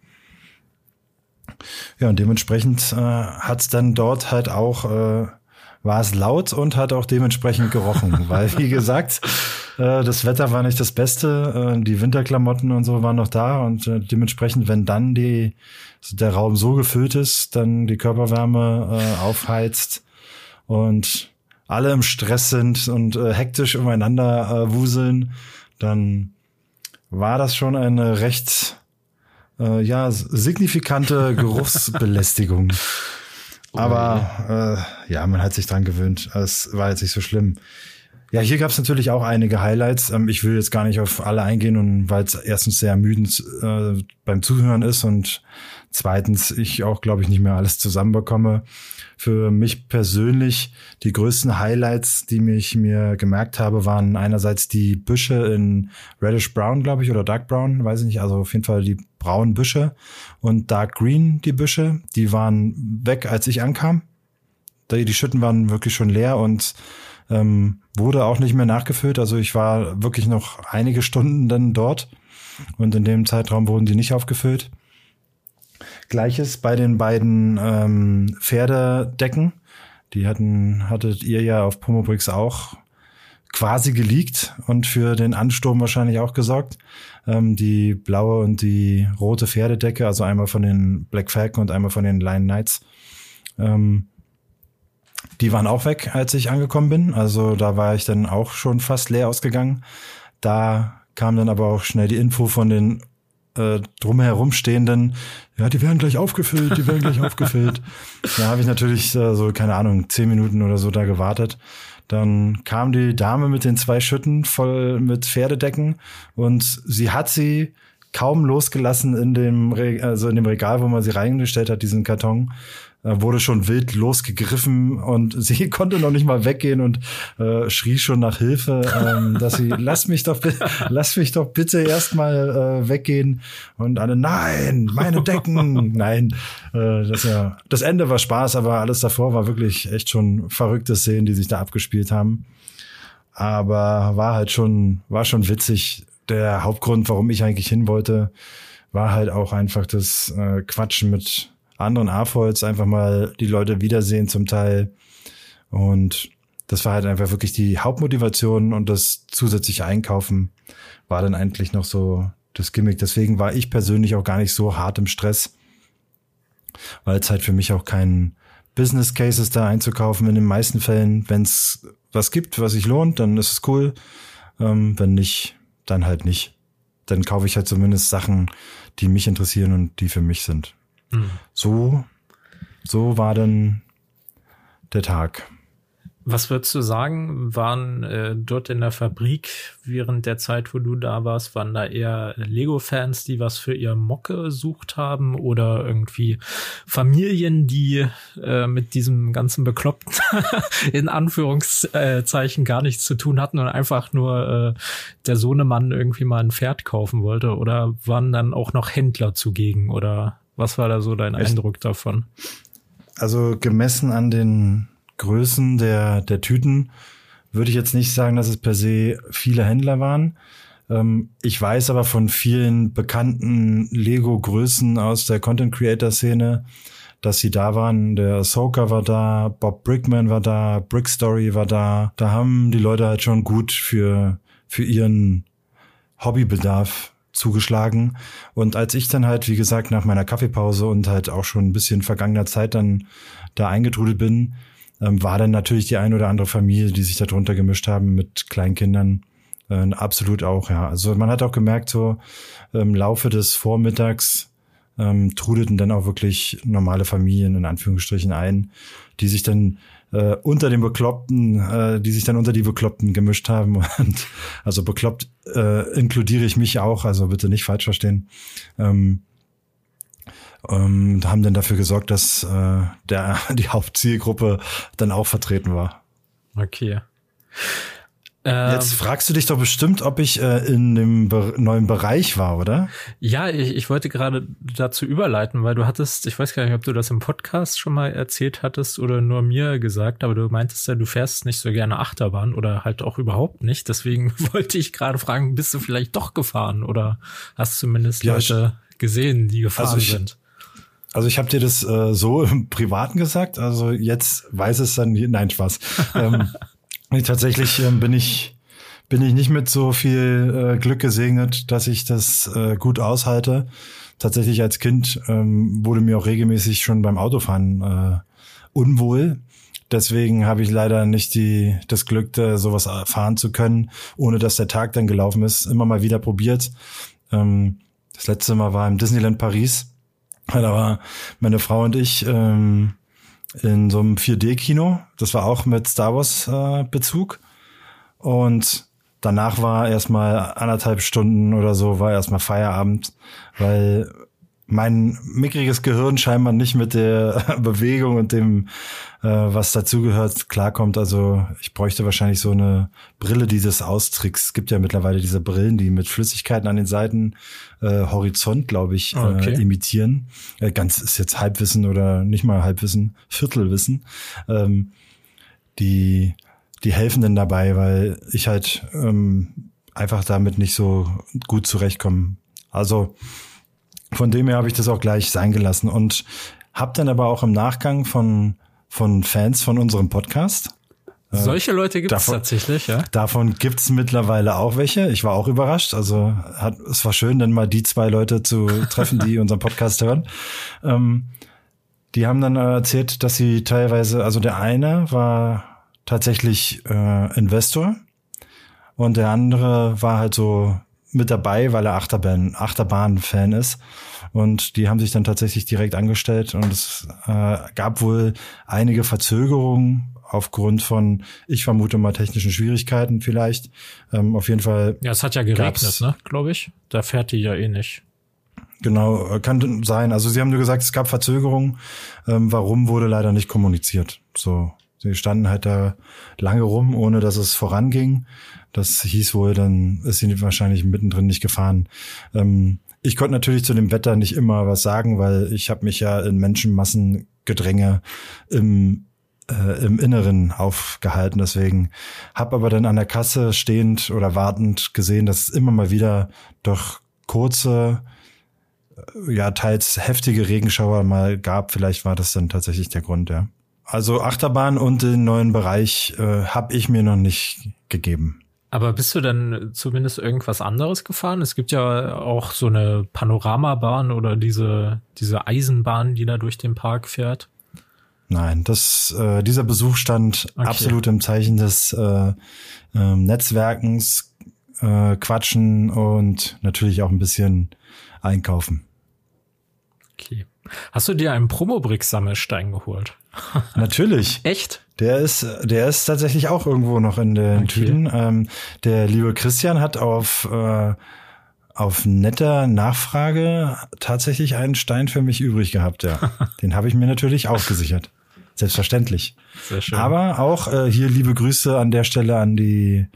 Ja, und dementsprechend äh, hat es dann dort halt auch, äh, war es laut und hat auch dementsprechend gerochen, weil wie gesagt, äh, das Wetter war nicht das Beste, äh, die Winterklamotten und so waren noch da und äh, dementsprechend, wenn dann die der Raum so gefüllt ist, dann die Körperwärme äh, aufheizt und alle im Stress sind und äh, hektisch umeinander äh, wuseln, dann war das schon eine recht äh, ja signifikante Geruchsbelästigung. Aber äh, ja, man hat sich dran gewöhnt. Es war jetzt nicht so schlimm. Ja, hier gab es natürlich auch einige Highlights. Ähm, ich will jetzt gar nicht auf alle eingehen, und weil es erstens sehr ermüdend äh, beim Zuhören ist und zweitens ich auch, glaube ich, nicht mehr alles zusammenbekomme für mich persönlich die größten Highlights, die mich mir gemerkt habe, waren einerseits die Büsche in Reddish Brown, glaube ich, oder Dark Brown, weiß ich nicht, also auf jeden Fall die braunen Büsche und Dark Green die Büsche, die waren weg, als ich ankam. Die, die Schütten waren wirklich schon leer und Ähm, wurde auch nicht mehr nachgefüllt. Also ich war wirklich noch einige Stunden dann dort und in dem Zeitraum wurden die nicht aufgefüllt. Gleiches bei den beiden ähm, Pferdedecken. Die hatten, hattet ihr ja auf Pomobrix auch quasi geleakt und für den Ansturm wahrscheinlich auch gesorgt. Ähm, die blaue und die rote Pferdedecke, also einmal von den Black Falcon und einmal von den Lion Knights. Ähm, die waren auch weg, als ich angekommen bin. Also da war ich dann auch schon fast leer ausgegangen. Da kam dann aber auch schnell die Info von den äh, drumherum stehenden, ja, die werden gleich aufgefüllt, die werden gleich aufgefüllt. Da habe ich natürlich äh, so, keine Ahnung, zehn Minuten oder so da gewartet. Dann kam die Dame mit den zwei Schütten voll mit Pferdedecken und sie hat sie kaum losgelassen in dem, Re also in dem Regal, wo man sie reingestellt hat, diesen Karton wurde schon wild losgegriffen und sie konnte noch nicht mal weggehen und äh, schrie schon nach Hilfe, ähm, dass sie lass mich doch lass mich doch bitte erstmal äh, weggehen und alle nein, meine Decken, nein, äh, das ja das Ende war Spaß, aber alles davor war wirklich echt schon verrückte Szenen, die sich da abgespielt haben. Aber war halt schon war schon witzig. Der Hauptgrund, warum ich eigentlich hin wollte, war halt auch einfach das äh, Quatschen mit anderen AFOLs einfach mal die Leute wiedersehen zum Teil. Und das war halt einfach wirklich die Hauptmotivation und das zusätzliche Einkaufen war dann eigentlich noch so das Gimmick. Deswegen war ich persönlich auch gar nicht so hart im Stress, weil es halt für mich auch kein Business Case ist, da einzukaufen. In den meisten Fällen, wenn es was gibt, was sich lohnt, dann ist es cool. Ähm, wenn nicht, dann halt nicht. Dann kaufe ich halt zumindest Sachen, die mich interessieren und die für mich sind. Mhm. So, so war dann der Tag. Was würdest du sagen, waren äh, dort in der Fabrik während der Zeit, wo du da warst, waren da eher Lego-Fans, die was für ihr Mocke gesucht haben oder irgendwie Familien, die äh, mit diesem ganzen Bekloppten in Anführungszeichen gar nichts zu tun hatten und einfach nur äh, der Sohnemann irgendwie mal ein Pferd kaufen wollte oder waren dann auch noch Händler zugegen oder was war da so dein Echt? Eindruck davon? Also gemessen an den Größen der, der Tüten würde ich jetzt nicht sagen, dass es per se viele Händler waren. Ähm, ich weiß aber von vielen bekannten Lego-Größen aus der Content-Creator-Szene, dass sie da waren. Der Ahsoka war da, Bob Brickman war da, Brickstory war da. Da haben die Leute halt schon gut für, für ihren Hobbybedarf zugeschlagen. Und als ich dann halt, wie gesagt, nach meiner Kaffeepause und halt auch schon ein bisschen vergangener Zeit dann da eingetrudelt bin, ähm, war dann natürlich die ein oder andere Familie, die sich da drunter gemischt haben mit Kleinkindern. Äh, absolut auch, ja. Also man hat auch gemerkt, so im Laufe des Vormittags ähm, trudelten dann auch wirklich normale Familien in Anführungsstrichen ein, die sich dann äh, unter den Bekloppten, äh, die sich dann unter die Bekloppten gemischt haben. Und also bekloppt äh, inkludiere ich mich auch, also bitte nicht falsch verstehen. Ähm, ähm, haben dann dafür gesorgt, dass äh, der die Hauptzielgruppe dann auch vertreten war. Okay. Ähm, Jetzt fragst du dich doch bestimmt, ob ich äh, in dem Be neuen Bereich war, oder? Ja, ich, ich wollte gerade dazu überleiten, weil du hattest, ich weiß gar nicht, ob du das im Podcast schon mal erzählt hattest oder nur mir gesagt, aber du meintest ja, du fährst nicht so gerne Achterbahn oder halt auch überhaupt nicht. Deswegen wollte ich gerade fragen, bist du vielleicht doch gefahren oder hast zumindest ja, Leute gesehen, die gefahren also ich, sind? Also ich habe dir das äh, so im Privaten gesagt, also jetzt weiß es dann, nein, Spaß. ähm, Nee, tatsächlich ähm, bin ich bin ich nicht mit so viel äh, Glück gesegnet, dass ich das äh, gut aushalte. Tatsächlich als Kind ähm, wurde mir auch regelmäßig schon beim Autofahren äh, unwohl. Deswegen habe ich leider nicht die, das Glück, da sowas fahren zu können, ohne dass der Tag dann gelaufen ist. Immer mal wieder probiert. Ähm, das letzte Mal war im Disneyland Paris. Da war meine Frau und ich ähm, in so einem 4D-Kino. Das war auch mit Star Wars äh, Bezug. Und danach war erstmal anderthalb Stunden oder so, war erstmal Feierabend, weil mein mickriges Gehirn scheinbar nicht mit der Bewegung und dem, äh, was dazugehört, klarkommt. Also ich bräuchte wahrscheinlich so eine Brille, die das austrickst. Es gibt ja mittlerweile diese Brillen, die mit Flüssigkeiten an den Seiten äh, Horizont, glaube ich, ah, okay. äh, imitieren. Äh, ganz ist jetzt Halbwissen oder nicht mal Halbwissen, Viertelwissen. Ähm, die die Helfenden dabei, weil ich halt ähm, einfach damit nicht so gut zurechtkomme. Also von dem her habe ich das auch gleich sein gelassen und habe dann aber auch im Nachgang von von Fans von unserem Podcast äh, solche Leute gibt es tatsächlich, ja. Davon gibt's mittlerweile auch welche. Ich war auch überrascht. Also hat, es war schön, dann mal die zwei Leute zu treffen, die unseren Podcast hören. Ähm, die haben dann erzählt, dass sie teilweise, also der eine war tatsächlich äh, Investor und der andere war halt so mit dabei, weil er Achterbahn, Achterbahn-Fan ist. Und die haben sich dann tatsächlich direkt angestellt und es äh, gab wohl einige Verzögerungen aufgrund von, ich vermute mal, technischen Schwierigkeiten vielleicht. Ähm, auf jeden Fall. Ja, es hat ja geregnet, ne, glaube ich. Da fährt die ja eh nicht. Genau, äh, kann sein. Also sie haben nur gesagt, es gab Verzögerungen. Ähm, warum wurde leider nicht kommuniziert? So, sie standen halt da lange rum, ohne dass es voranging. Das hieß wohl, dann ist sie wahrscheinlich mittendrin nicht gefahren. Ähm, ich konnte natürlich zu dem Wetter nicht immer was sagen, weil ich habe mich ja in Menschenmassengedränge im äh, im Inneren aufgehalten. Deswegen habe aber dann an der Kasse stehend oder wartend gesehen, dass es immer mal wieder doch kurze, äh, ja teils heftige Regenschauer mal gab. Vielleicht war das dann tatsächlich der Grund, ja. Also Achterbahn und den neuen Bereich äh, habe ich mir noch nicht gegeben. Aber bist du denn zumindest irgendwas anderes gefahren? Es gibt ja auch so eine Panoramabahn oder diese, diese Eisenbahn, die da durch den Park fährt. Nein, das, äh, dieser Besuch stand okay. absolut im Zeichen des äh, äh, Netzwerkens, äh, Quatschen und natürlich auch ein bisschen Einkaufen. Okay. Hast du dir einen Promobrix-Sammelstein geholt? Natürlich. Echt? Der ist, der ist tatsächlich auch irgendwo noch in den okay. Tüten. Ähm, der liebe Christian hat auf äh, auf netter Nachfrage tatsächlich einen Stein für mich übrig gehabt, ja. Den habe ich mir natürlich auch gesichert. Selbstverständlich. Sehr schön. Aber auch äh, hier liebe Grüße an der Stelle an die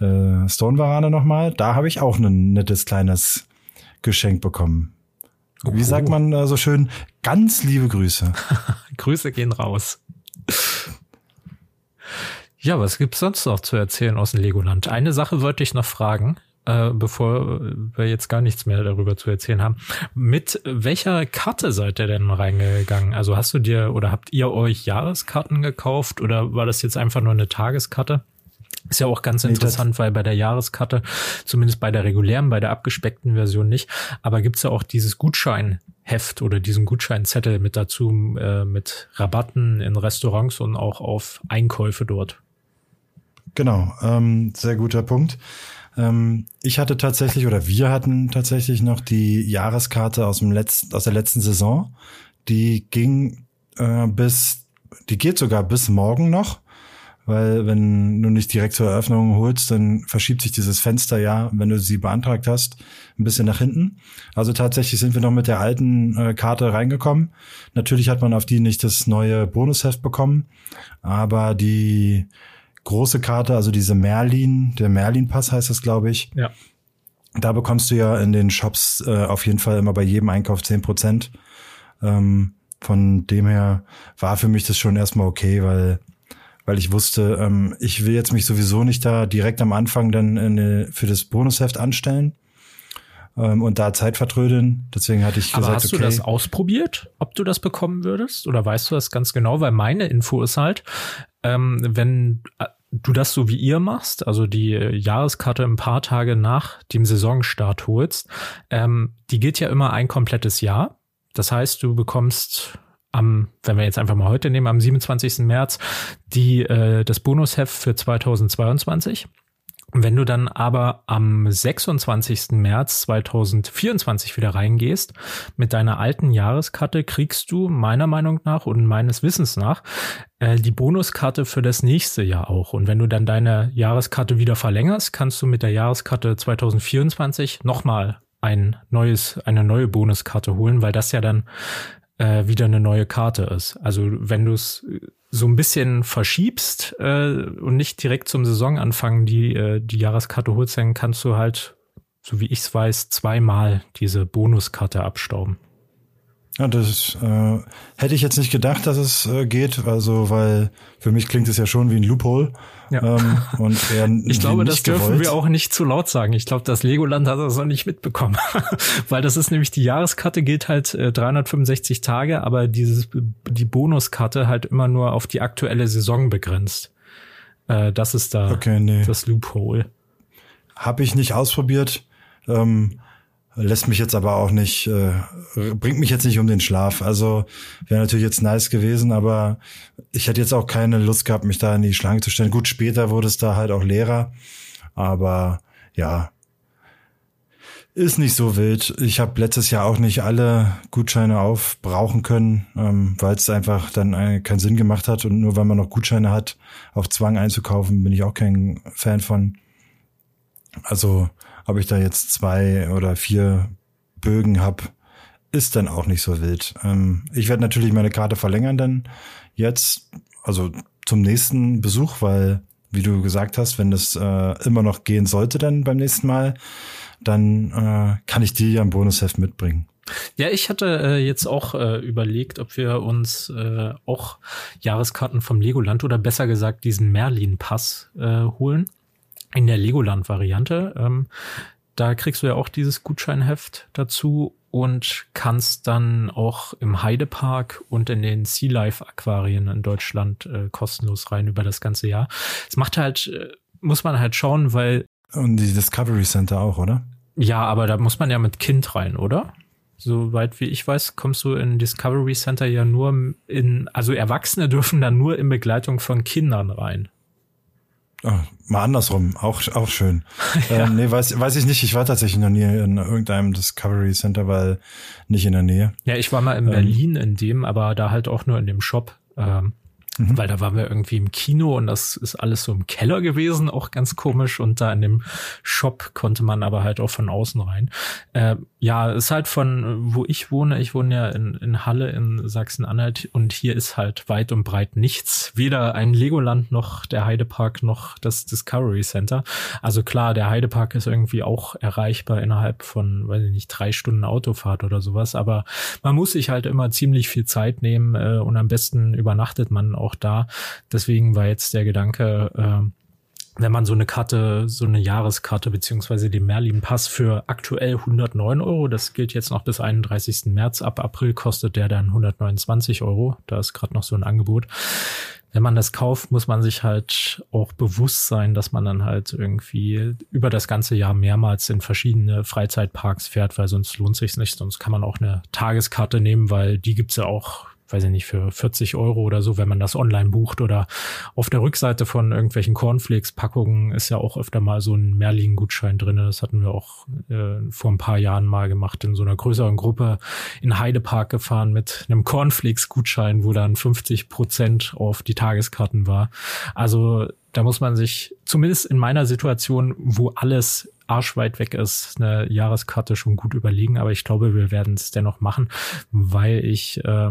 äh, Stone-Varane nochmal. Da habe ich auch ein nettes kleines Geschenk bekommen. Oh, Wie sagt man äh, so schön? Ganz liebe Grüße. Grüße gehen raus. Ja, was gibt's sonst noch zu erzählen aus dem Legoland? Eine Sache wollte ich noch fragen äh, bevor wir jetzt gar nichts mehr darüber zu erzählen haben. Mit welcher Karte seid ihr denn reingegangen? Also hast du dir oder habt ihr euch Jahreskarten gekauft oder war das jetzt einfach nur eine Tageskarte? Ist ja auch ganz interessant, nee, weil bei der Jahreskarte, zumindest bei der regulären, bei der abgespeckten Version nicht, aber gibt's ja auch dieses Gutscheinheft oder diesen Gutscheinzettel mit dazu, äh, mit Rabatten in Restaurants und auch auf Einkäufe dort. Genau, ähm, sehr guter Punkt. Ähm, ich hatte tatsächlich oder wir hatten tatsächlich noch die Jahreskarte aus dem letzten, aus der letzten Saison. Die ging äh, bis, die geht sogar bis morgen noch, weil wenn du nicht direkt zur Eröffnung holst, dann verschiebt sich dieses Fenster ja, wenn du sie beantragt hast, ein bisschen nach hinten. Also tatsächlich sind wir noch mit der alten äh, Karte reingekommen. Natürlich hat man auf die nicht das neue Bonusheft bekommen, aber die große Karte, also diese Merlin, der Merlin-Pass heißt das, glaube ich. Ja. Da bekommst du ja in den Shops äh, auf jeden Fall immer bei jedem Einkauf zehn Prozent. Ähm, von dem her war für mich das schon erstmal okay, weil weil ich wusste, ähm, ich will jetzt mich sowieso nicht da direkt am Anfang dann in, für das Bonusheft anstellen ähm, und da Zeit vertrödeln. Deswegen hatte ich Aber gesagt, hast okay. du das ausprobiert, ob du das bekommen würdest? Oder weißt du das ganz genau? Weil meine Info ist halt, ähm, wenn äh, du das so wie ihr machst, also die Jahreskarte ein paar Tage nach dem Saisonstart holst, ähm, die gilt ja immer ein komplettes Jahr. Das heißt, du bekommst am, wenn wir jetzt einfach mal heute nehmen, am 27. März die äh, das Bonusheft für 2022. Wenn du dann aber am 26. März 2024 wieder reingehst mit deiner alten Jahreskarte, kriegst du meiner Meinung nach und meines Wissens nach äh, die Bonuskarte für das nächste Jahr auch. Und wenn du dann deine Jahreskarte wieder verlängerst, kannst du mit der Jahreskarte 2024 nochmal ein neues, eine neue Bonuskarte holen, weil das ja dann äh, wieder eine neue Karte ist. Also wenn du es so ein bisschen verschiebst äh, und nicht direkt zum Saisonanfang die, äh, die Jahreskarte holst, dann kannst du halt, so wie ich es weiß, zweimal diese Bonuskarte abstauben. Ja, das äh, hätte ich jetzt nicht gedacht, dass es äh, geht, also weil für mich klingt es ja schon wie ein Loophole. Ja. Ähm, und eher ich glaube, das dürfen gewollt. wir auch nicht zu laut sagen. Ich glaube, das Legoland hat das noch nicht mitbekommen, weil das ist nämlich die Jahreskarte gilt halt äh, 365 Tage, aber dieses die Bonuskarte halt immer nur auf die aktuelle Saison begrenzt. Äh, das ist da okay, nee. das Loophole. Habe ich nicht ausprobiert. Ähm, lässt mich jetzt aber auch nicht, äh, bringt mich jetzt nicht um den Schlaf. Also wäre natürlich jetzt nice gewesen, aber ich hätte jetzt auch keine Lust gehabt, mich da in die Schlange zu stellen. Gut, später wurde es da halt auch leerer, aber ja, ist nicht so wild. Ich habe letztes Jahr auch nicht alle Gutscheine aufbrauchen können, ähm, weil es einfach dann äh, keinen Sinn gemacht hat. Und nur weil man noch Gutscheine hat, auf Zwang einzukaufen, bin ich auch kein Fan von. Also ob ich da jetzt zwei oder vier Bögen hab, ist dann auch nicht so wild. Ähm, ich werde natürlich meine Karte verlängern dann jetzt, also zum nächsten Besuch, weil, wie du gesagt hast, wenn das äh, immer noch gehen sollte dann beim nächsten Mal, dann äh, kann ich die ja im Bonusheft mitbringen. Ja, ich hatte äh, jetzt auch äh, überlegt, ob wir uns äh, auch Jahreskarten vom Legoland oder besser gesagt diesen Merlin-Pass äh, holen in der Legoland-Variante. Ähm, da kriegst du ja auch dieses Gutscheinheft dazu und kannst dann auch im Heidepark und in den Sea Life Aquarien in Deutschland äh, kostenlos rein über das ganze Jahr. Es macht halt, äh, muss man halt schauen, weil. Und die Discovery Center auch, oder? Ja, aber da muss man ja mit Kind rein, oder? Soweit wie ich weiß, kommst du in Discovery Center ja nur in, also Erwachsene dürfen da nur in Begleitung von Kindern rein. Oh, mal andersrum, auch, auch schön. ja. ähm, nee, weiß, weiß ich nicht. Ich war tatsächlich noch nie in irgendeinem Discovery Center, weil nicht in der Nähe. Ja, ich war mal in ähm, Berlin in dem, aber da halt auch nur in dem Shop. Ähm, Mhm. Weil da waren wir irgendwie im Kino und das ist alles so im Keller gewesen, auch ganz komisch. Und da in dem Shop konnte man aber halt auch von außen rein. Äh, ja, ist halt von, wo ich wohne, ich wohne ja in, in Halle in Sachsen-Anhalt und hier ist halt weit und breit nichts. Weder ein Legoland noch der Heidepark noch das Discovery Center. Also klar, der Heidepark ist irgendwie auch erreichbar innerhalb von, weiß ich nicht, drei Stunden Autofahrt oder sowas. Aber man muss sich halt immer ziemlich viel Zeit nehmen äh, und am besten übernachtet man auch auch da. Deswegen war jetzt der Gedanke, äh, wenn man so eine Karte, so eine Jahreskarte beziehungsweise den Merlin-Pass für aktuell 109 Euro, das gilt jetzt noch bis 31. März, ab April kostet der dann 129 Euro, da ist gerade noch so ein Angebot. Wenn man das kauft, muss man sich halt auch bewusst sein, dass man dann halt irgendwie über das ganze Jahr mehrmals in verschiedene Freizeitparks fährt, weil sonst lohnt sich's nicht. Sonst kann man auch eine Tageskarte nehmen, weil die gibt's ja auch weiß ich nicht, für 40 Euro oder so, wenn man das online bucht oder auf der Rückseite von irgendwelchen Cornflakes-Packungen ist ja auch öfter mal so ein Merlin-Gutschein drin. Das hatten wir auch äh, vor ein paar Jahren mal gemacht, in so einer größeren Gruppe in Heidepark gefahren mit einem Cornflakes-Gutschein, wo dann 50 Prozent auf die Tageskarten war. Also da muss man sich zumindest in meiner Situation, wo alles arschweit weg ist, eine Jahreskarte schon gut überlegen. Aber ich glaube, wir werden es dennoch machen, weil ich äh,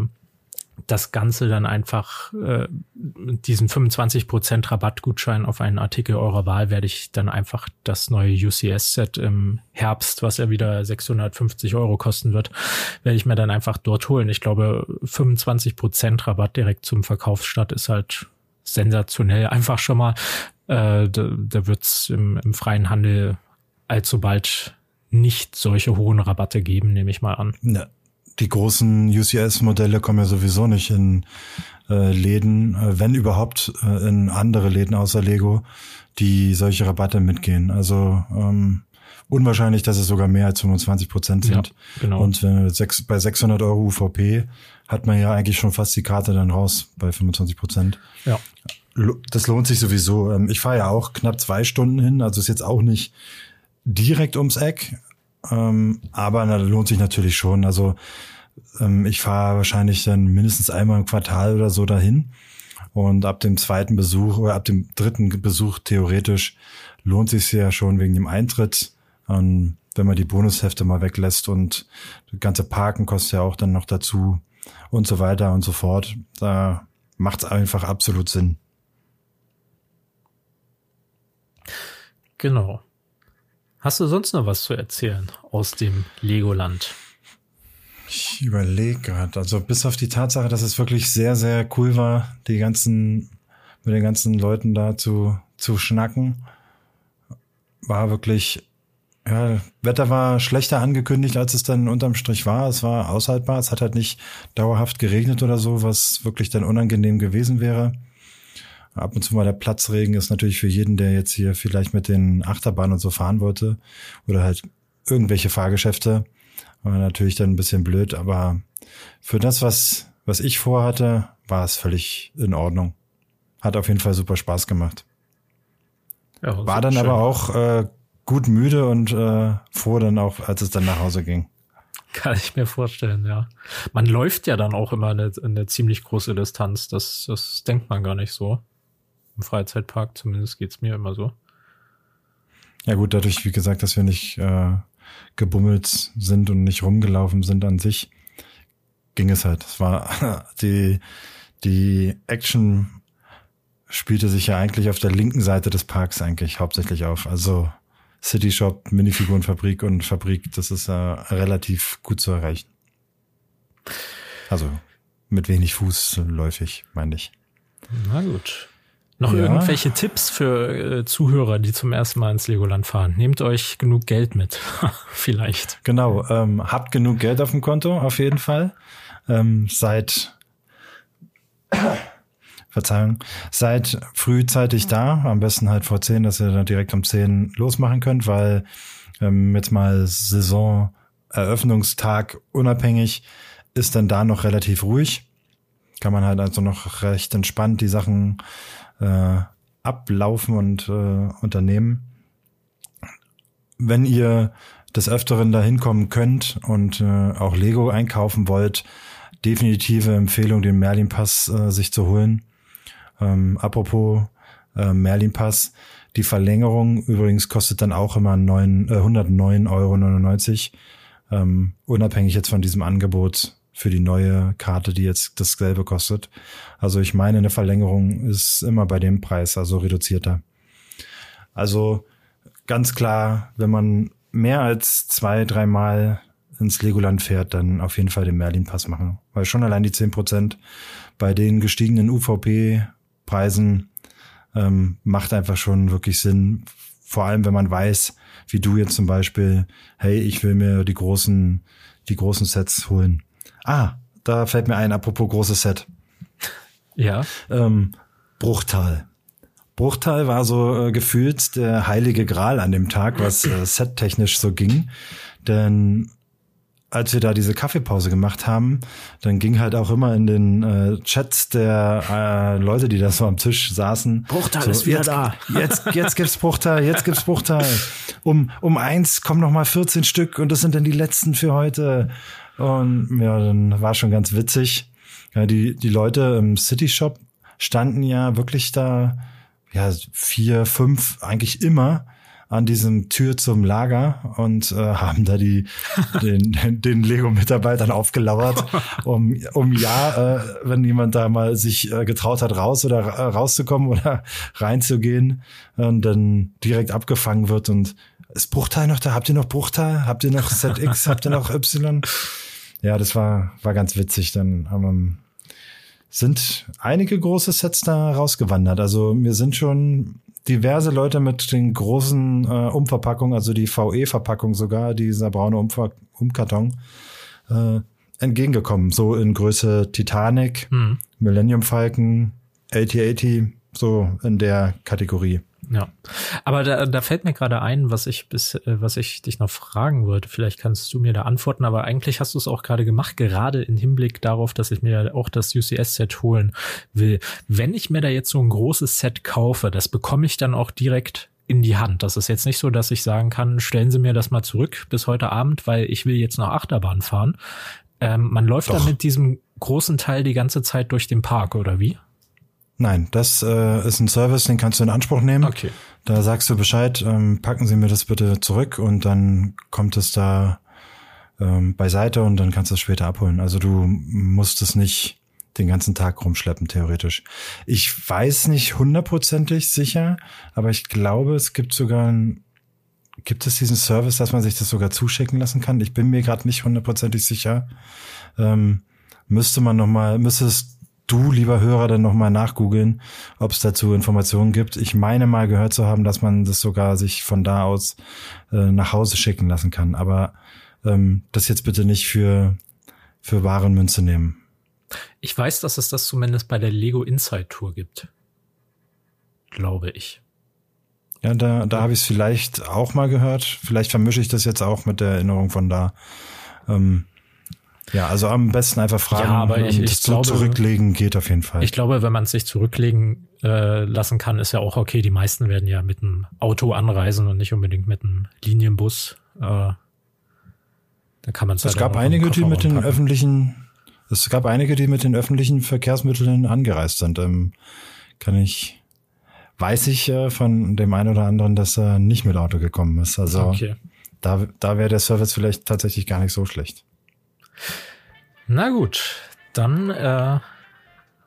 das Ganze dann einfach äh, diesen 25% Rabattgutschein auf einen Artikel eurer Wahl werde ich dann einfach das neue UCS-Set im Herbst, was ja wieder 650 Euro kosten wird, werde ich mir dann einfach dort holen. Ich glaube, 25% Rabatt direkt zum Verkaufsstart ist halt sensationell. Einfach schon mal, äh, da, da wird es im, im freien Handel allzu bald nicht solche hohen Rabatte geben, nehme ich mal an. Ja, die großen UCS-Modelle kommen ja sowieso nicht in äh, Läden, äh, wenn überhaupt äh, in andere Läden außer Lego, die solche Rabatte mitgehen. Also ähm, unwahrscheinlich, dass es sogar mehr als 25 Prozent sind. Ja, genau. Und äh, sechs, bei 600 Euro UVP hat man ja eigentlich schon fast die Karte dann raus bei 25 Prozent. Ja. Das lohnt sich sowieso. Ähm, ich fahre ja auch knapp zwei Stunden hin, also ist jetzt auch nicht direkt ums Eck, ähm, aber na, lohnt sich natürlich schon. Also ähm, ich fahre wahrscheinlich dann mindestens einmal im Quartal oder so dahin. Und ab dem zweiten Besuch oder ab dem dritten Besuch theoretisch lohnt sich ja schon wegen dem Eintritt. Ähm, wenn man die Bonushefte mal weglässt und das ganze Parken kostet ja auch dann noch dazu und so weiter und so fort. Da macht es einfach absolut Sinn. Genau. Hast du sonst noch was zu erzählen aus dem Legoland? Ich überlege gerade, also bis auf die Tatsache, dass es wirklich sehr, sehr cool war, die ganzen, mit den ganzen Leuten da zu, zu schnacken, war wirklich, ja, Wetter war schlechter angekündigt, als es dann unterm Strich war. Es war aushaltbar. Es hat halt nicht dauerhaft geregnet oder so, was wirklich dann unangenehm gewesen wäre. Ab und zu mal der Platzregen ist natürlich für jeden, der jetzt hier vielleicht mit den Achterbahnen und so fahren wollte oder halt irgendwelche Fahrgeschäfte, war natürlich dann ein bisschen blöd, aber für das, was, was ich vorhatte, war es völlig in Ordnung. Hat auf jeden Fall super Spaß gemacht. Ja, war dann schön. aber auch äh, gut müde und äh, froh dann auch, als es dann nach Hause ging. Kann ich mir vorstellen, ja. Man läuft ja dann auch immer eine, eine ziemlich große Distanz. Das, das denkt man gar nicht so. Im Freizeitpark zumindest geht's mir immer so. Ja gut, dadurch, wie gesagt, dass wir nicht äh, gebummelt sind und nicht rumgelaufen sind an sich, ging es halt. Es war die, die Action spielte sich ja eigentlich auf der linken Seite des Parks eigentlich hauptsächlich auf. Also City Shop, Minifigurenfabrik und Fabrik, das ist äh, relativ gut zu erreichen. Also mit wenig Fuß läufig, meine ich. Na gut. Noch ja. irgendwelche Tipps für äh, Zuhörer, die zum ersten Mal ins Legoland fahren? Nehmt euch genug Geld mit, vielleicht. Genau, ähm, habt genug Geld auf dem Konto, auf jeden Fall. Ähm, seid, Verzeihung, seid frühzeitig da, am besten halt vor zehn, dass ihr dann direkt um zehn losmachen könnt, weil ähm, jetzt mal Saisoneröffnungstag unabhängig ist dann da noch relativ ruhig. Kann man halt also noch recht entspannt die Sachen äh, ablaufen und äh, unternehmen. Wenn ihr des Öfteren dahin kommen könnt und äh, auch Lego einkaufen wollt, definitive Empfehlung, den Merlin Pass äh, sich zu holen. Ähm, apropos äh, Merlin Pass, die Verlängerung übrigens kostet dann auch immer 9, äh, 109,99 Euro, ähm, unabhängig jetzt von diesem Angebot für die neue Karte, die jetzt dasselbe kostet. Also ich meine, eine Verlängerung ist immer bei dem Preis, also reduzierter. Also ganz klar, wenn man mehr als zwei, dreimal ins Legoland fährt, dann auf jeden Fall den Merlin-Pass machen. Weil schon allein die zehn Prozent bei den gestiegenen UVP-Preisen ähm, macht einfach schon wirklich Sinn. Vor allem, wenn man weiß, wie du jetzt zum Beispiel, hey, ich will mir die großen, die großen Sets holen. Ah, da fällt mir ein, apropos großes Set. Ja. Ähm, Bruchtal. Bruchtal war so äh, gefühlt der heilige Gral an dem Tag, was äh, settechnisch so ging. Denn als wir da diese Kaffeepause gemacht haben, dann ging halt auch immer in den äh, Chats der äh, Leute, die da so am Tisch saßen. Bruchtal so, ist wieder jetzt, da. Jetzt, jetzt gibt's Bruchtal, jetzt gibt's Bruchtal. Um, um eins kommen noch mal 14 Stück und das sind dann die letzten für heute. Und ja, dann war schon ganz witzig. Ja, die, die Leute im City Shop standen ja wirklich da, ja, vier, fünf, eigentlich immer an diesem Tür zum Lager und äh, haben da die den, den Lego-Mitarbeitern aufgelauert, um, um ja, äh, wenn jemand da mal sich äh, getraut hat, raus oder äh, rauszukommen oder reinzugehen, und dann direkt abgefangen wird und ist Bruchteil noch da? Habt ihr noch Bruchteil? Habt ihr noch ZX? Habt ihr noch Y? Ja, das war, war ganz witzig. Dann haben, sind einige große Sets da rausgewandert. Also mir sind schon diverse Leute mit den großen äh, Umverpackungen, also die VE-Verpackung sogar, dieser braune Umver Umkarton, äh, entgegengekommen. So in Größe Titanic, mhm. Millennium Falcon, AT-80, so in der Kategorie. Ja, aber da, da fällt mir gerade ein, was ich bis, äh, was ich dich noch fragen wollte. Vielleicht kannst du mir da antworten, aber eigentlich hast du es auch gerade gemacht, gerade im Hinblick darauf, dass ich mir auch das UCS-Set holen will. Wenn ich mir da jetzt so ein großes Set kaufe, das bekomme ich dann auch direkt in die Hand. Das ist jetzt nicht so, dass ich sagen kann, stellen Sie mir das mal zurück bis heute Abend, weil ich will jetzt noch Achterbahn fahren. Ähm, man läuft Doch. dann mit diesem großen Teil die ganze Zeit durch den Park, oder wie? Nein, das äh, ist ein Service, den kannst du in Anspruch nehmen. Okay. Da sagst du Bescheid, ähm, packen Sie mir das bitte zurück und dann kommt es da ähm, beiseite und dann kannst du es später abholen. Also du musst es nicht den ganzen Tag rumschleppen, theoretisch. Ich weiß nicht hundertprozentig sicher, aber ich glaube, es gibt sogar ein gibt es diesen Service, dass man sich das sogar zuschicken lassen kann? Ich bin mir gerade nicht hundertprozentig sicher. Ähm, müsste man noch mal, müsstest du, lieber Hörer, dann noch mal nachgoogeln, ob es dazu Informationen gibt. Ich meine mal gehört zu haben, dass man das sogar sich von da aus äh, nach Hause schicken lassen kann. Aber ähm, das jetzt bitte nicht für für Waren Münze nehmen. Ich weiß, dass es das zumindest bei der Lego Inside Tour gibt. Glaube ich. Ja, da, da habe ich es vielleicht auch mal gehört. Vielleicht vermische ich das jetzt auch mit der Erinnerung von da. Ähm, ja, also am besten einfach fragen. Ja, aber ich, ich glaube, zurücklegen geht auf jeden Fall. Ich glaube, wenn man es sich zurücklegen äh, lassen kann, ist ja auch okay. Die meisten werden ja mit einem Auto anreisen und nicht unbedingt mit einem Linienbus. Äh, da kann man es. Es gab einige, die mit den öffentlichen. Es gab einige, die mit den öffentlichen Verkehrsmitteln angereist sind. Ähm, kann ich weiß ich äh, von dem einen oder anderen, dass er nicht mit Auto gekommen ist. Also okay. da, da wäre der Service vielleicht tatsächlich gar nicht so schlecht. Na gut, dann äh,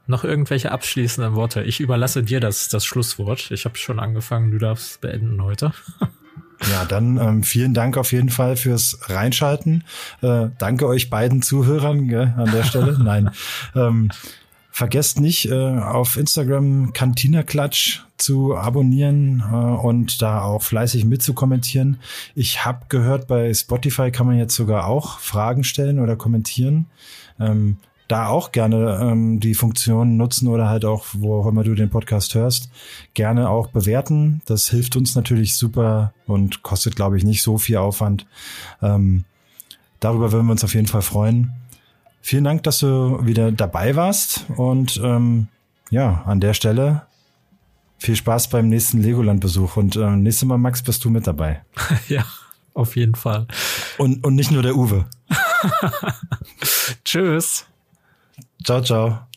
noch irgendwelche abschließenden Worte. Ich überlasse dir das, das Schlusswort. Ich habe schon angefangen, du darfst beenden heute. Ja, dann ähm, vielen Dank auf jeden Fall fürs Reinschalten. Äh, danke euch beiden Zuhörern gell, an der Stelle. Nein. Ähm, Vergesst nicht, äh, auf Instagram Cantina Klatsch zu abonnieren äh, und da auch fleißig mitzukommentieren. Ich habe gehört, bei Spotify kann man jetzt sogar auch Fragen stellen oder kommentieren. Ähm, da auch gerne ähm, die Funktion nutzen oder halt auch, wo auch immer du den Podcast hörst, gerne auch bewerten. Das hilft uns natürlich super und kostet, glaube ich, nicht so viel Aufwand. Ähm, darüber würden wir uns auf jeden Fall freuen. Vielen Dank, dass du wieder dabei warst und ähm, ja, an der Stelle viel Spaß beim nächsten Legoland-Besuch und äh, nächstes Mal, Max, bist du mit dabei. ja, auf jeden Fall. Und, und nicht nur der Uwe. Tschüss. Ciao, ciao.